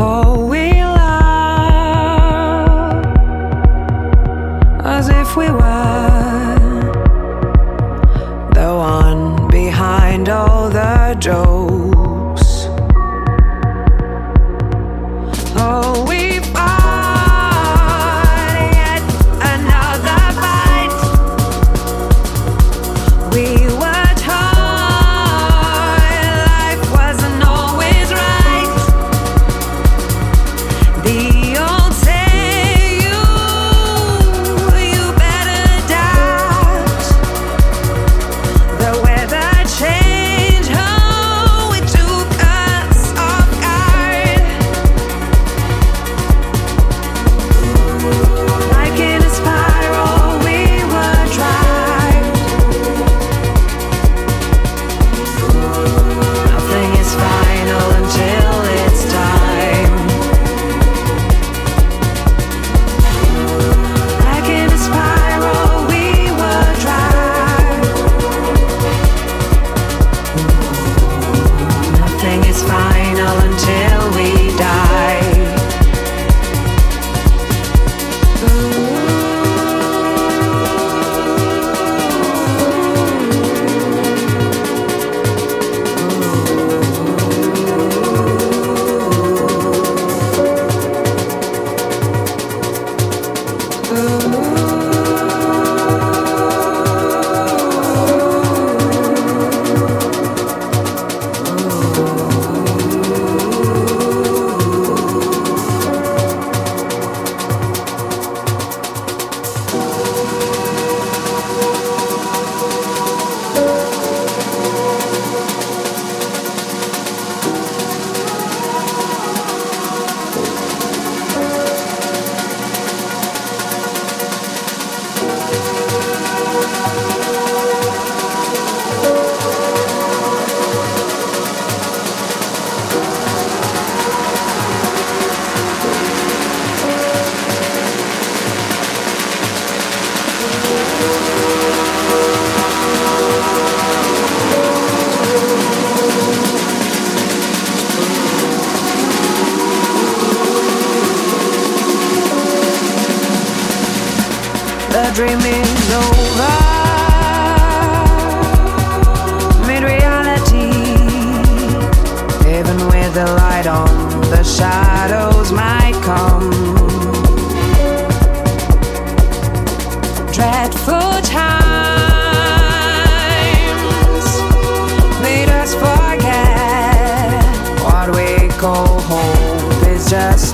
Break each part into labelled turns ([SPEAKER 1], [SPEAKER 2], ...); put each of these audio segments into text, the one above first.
[SPEAKER 1] call.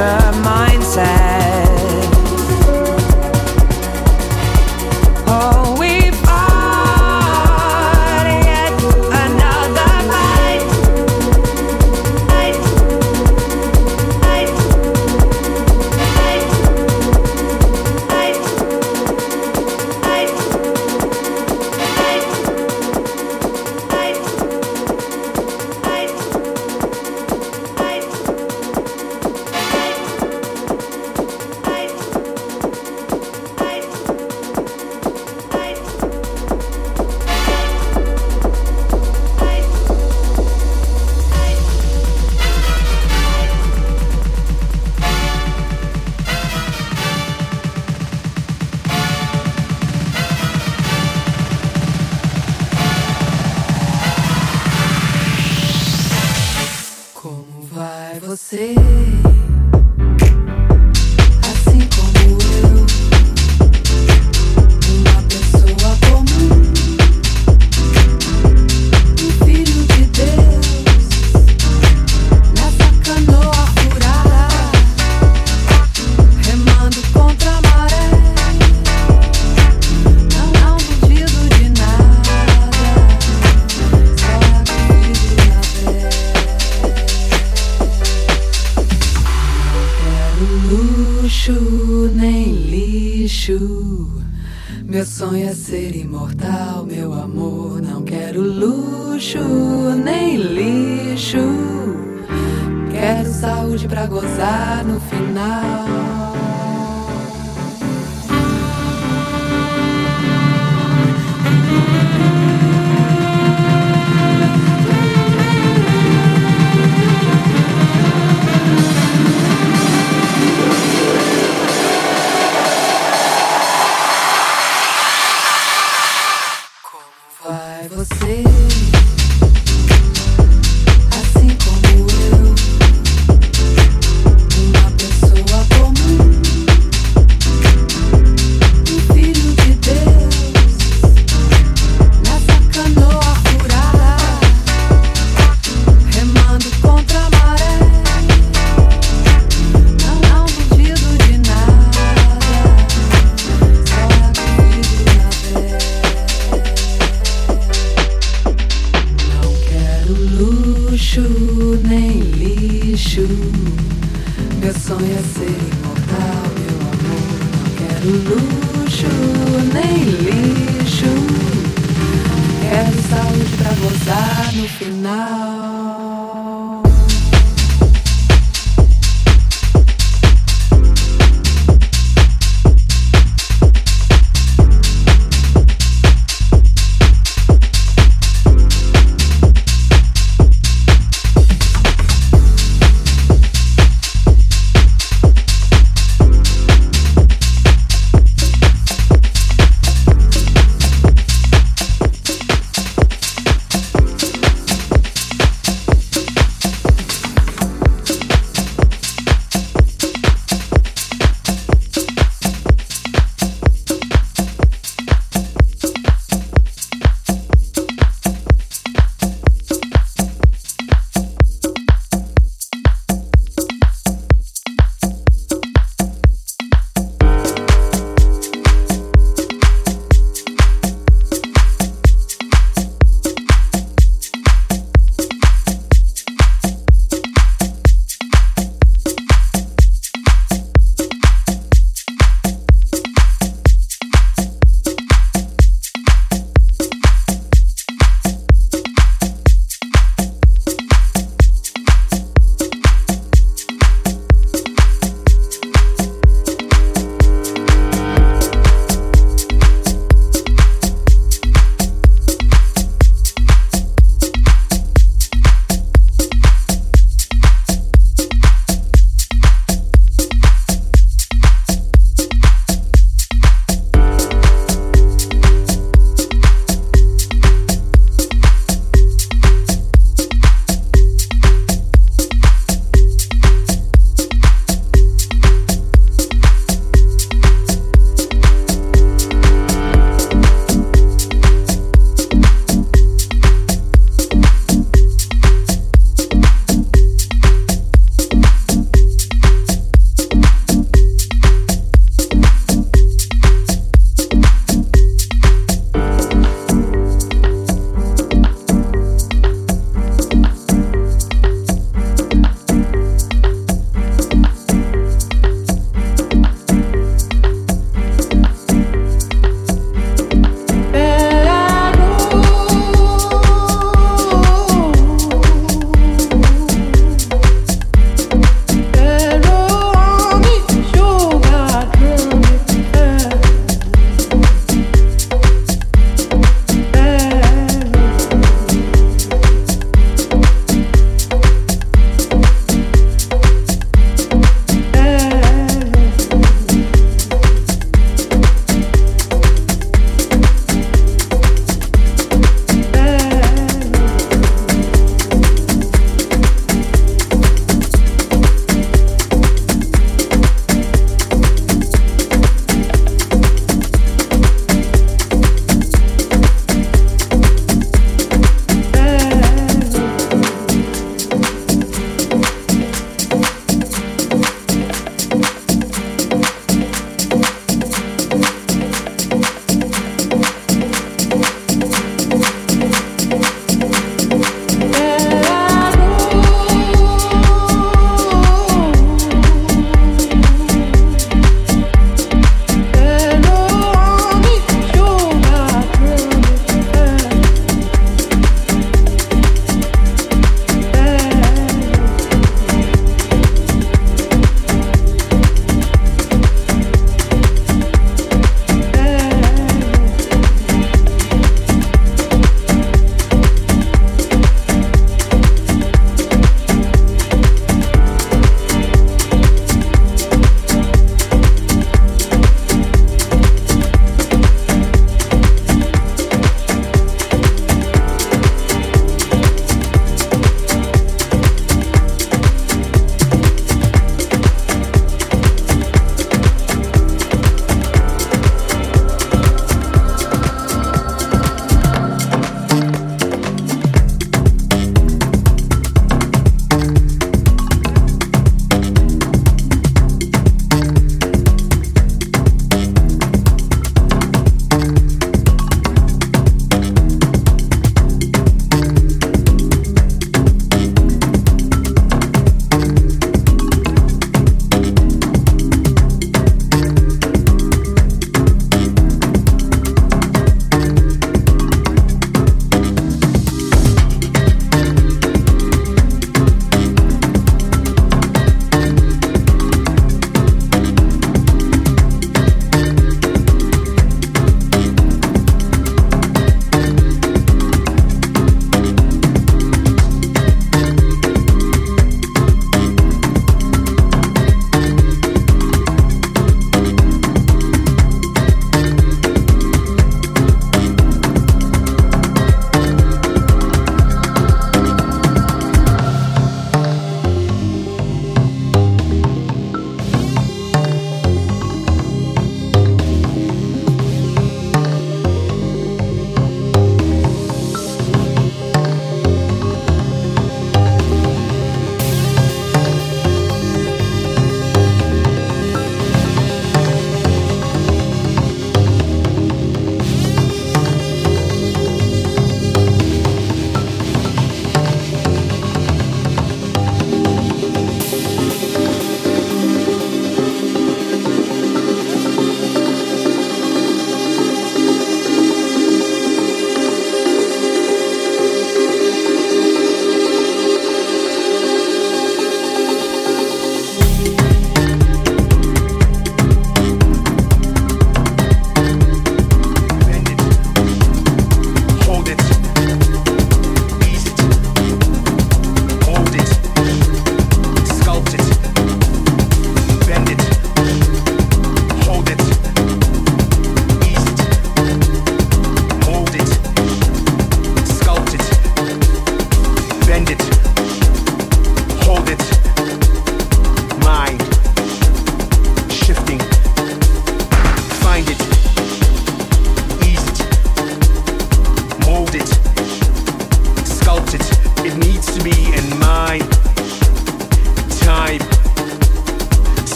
[SPEAKER 1] turn my
[SPEAKER 2] nem lixo. Meu sonho é ser imortal, meu amor. Não quero luxo, nem lixo. Quero saúde pra gozar no final. no final.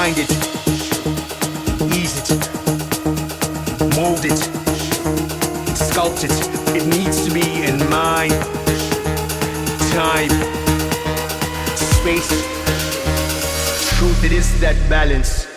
[SPEAKER 3] Find it, ease it, mold it, sculpt it. It needs to be in mind, time, space. Truth, it is that balance.